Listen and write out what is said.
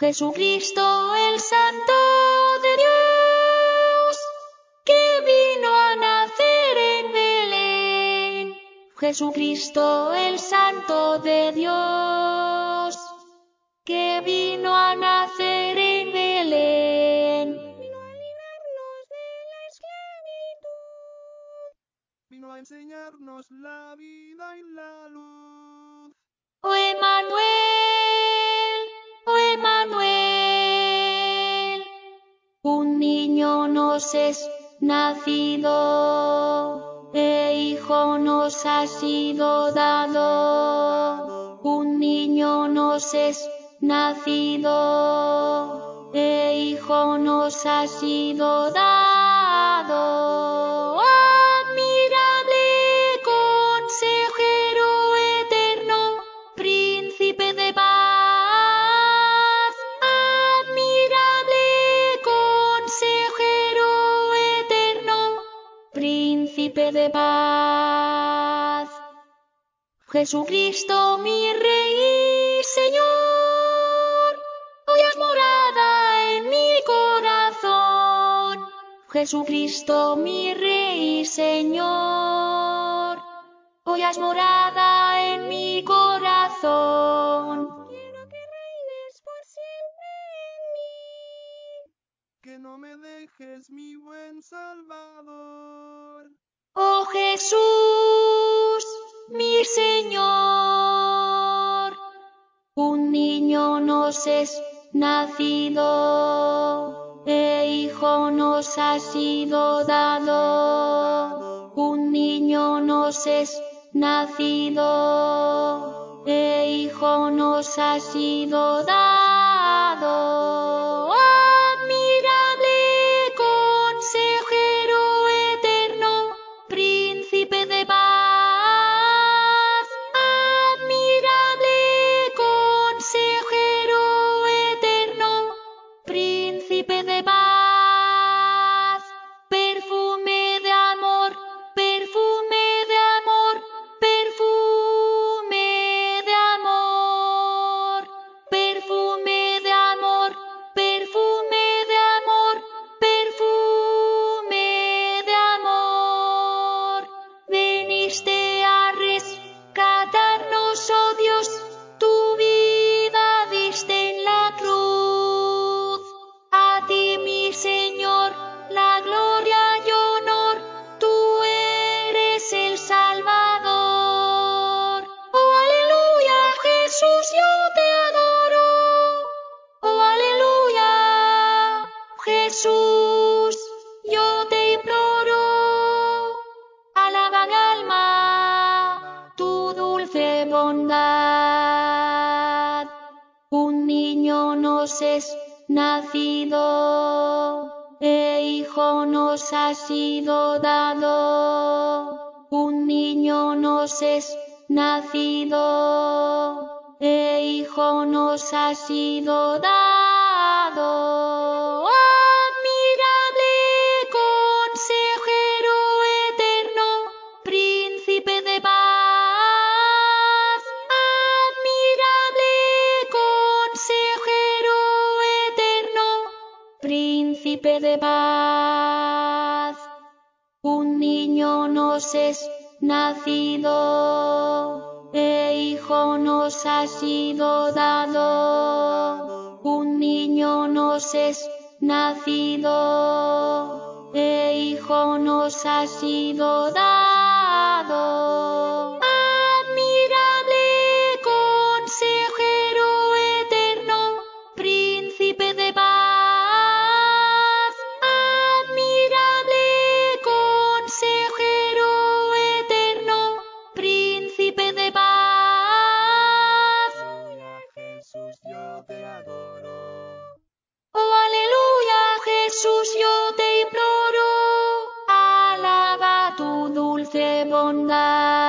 Jesucristo el Santo de Dios, que vino a nacer en Belén. Jesucristo el Santo de Dios, que vino a nacer en Belén. Vino a librarnos de la esclavitud. Vino a enseñarnos la vida y la luz. Oh Emanuel, es nacido, e hijo nos ha sido dado, un niño nos es nacido, e hijo nos ha sido dado. Príncipe de paz. Jesucristo mi Rey y Señor, hoy has morada en mi corazón. Jesucristo mi Rey y Señor, hoy has morada en mi corazón. Quiero que reines por siempre en mí. Que no me dejes, mi buen Salvador. Jesús, mi Señor, un niño nos es nacido, e hijo nos ha sido dado, un niño nos es nacido, e hijo nos ha sido dado. Jesús, yo te imploro. Alaba mi alma tu dulce bondad. Un niño nos es nacido, e hijo nos ha sido dado. Un niño nos es nacido, e hijo nos ha sido dado. Nos es nacido, e hijo nos ha sido dado. Un niño nos es nacido, e hijo nos ha sido dado. no